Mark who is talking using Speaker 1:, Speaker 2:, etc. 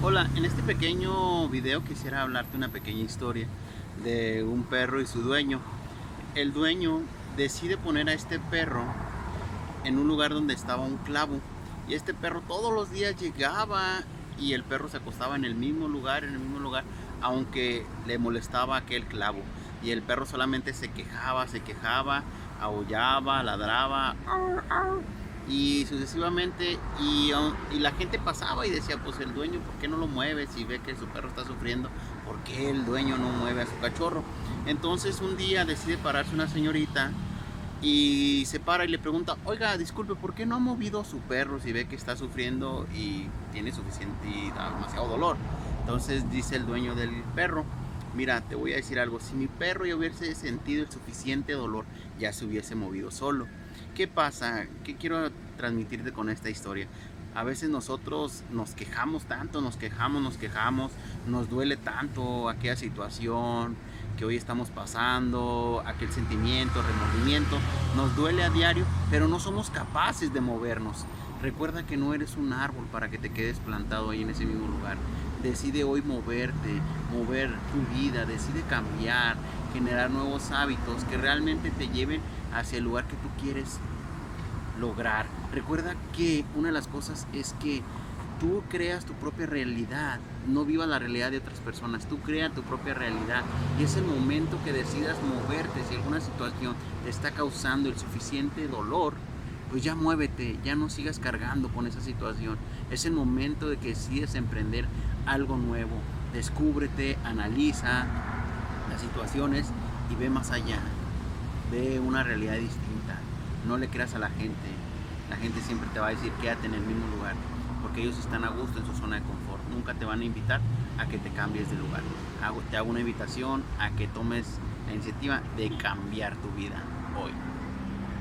Speaker 1: Hola, en este pequeño video quisiera hablarte una pequeña historia de un perro y su dueño. El dueño decide poner a este perro en un lugar donde estaba un clavo y este perro todos los días llegaba y el perro se acostaba en el mismo lugar, en el mismo lugar, aunque le molestaba aquel clavo. Y el perro solamente se quejaba, se quejaba, aullaba, ladraba y sucesivamente y, la gente pasaba y decía pues el dueño ¿por qué no lo mueve si ve que su perro está sufriendo? ¿por qué el dueño no mueve a su cachorro? entonces un día decide pararse una señorita y se para y le pregunta oiga disculpe ¿por qué no ha movido a su perro si ve que está sufriendo y tiene suficiente y da demasiado dolor? entonces dice el dueño del perro mira, te voy a decir algo, si mi perro ya hubiese sentido el suficiente dolor, ya se hubiese movido solo. ¿Qué pasa? ¿Qué quiero transmitirte con esta historia? A veces nosotros nos quejamos tanto, nos quejamos, nos quejamos, nos duele tanto aquella situación que hoy estamos pasando, aquel sentimiento, remordimiento, nos duele a diario, pero no somos capaces de movernos. Recuerda que no eres un árbol para que te quedes plantado ahí en ese mismo lugar. Decide hoy moverte, mover tu vida, decide cambiar, generar nuevos hábitos que realmente te lleven hacia el lugar que tú quieres lograr. Recuerda que una de las cosas es que tú creas tu propia realidad, no vivas la realidad de otras personas, tú creas tu propia realidad y es el momento que decidas moverte si alguna situación te está causando el suficiente dolor, pues ya muévete, ya no sigas cargando con esa situación. Es el momento de que decides emprender algo nuevo, descúbrete, analiza las situaciones y ve más allá ve una realidad distinta. No le creas a la gente. La gente siempre te va a decir quédate en el mismo lugar, porque ellos están a gusto en su zona de confort. Nunca te van a invitar a que te cambies de lugar. te hago una invitación a que tomes la iniciativa de cambiar tu vida hoy.